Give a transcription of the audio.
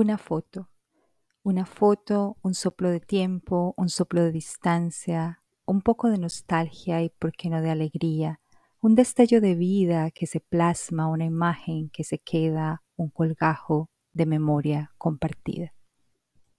Una foto. Una foto, un soplo de tiempo, un soplo de distancia, un poco de nostalgia y, por qué no, de alegría, un destello de vida que se plasma, una imagen que se queda, un colgajo de memoria compartida.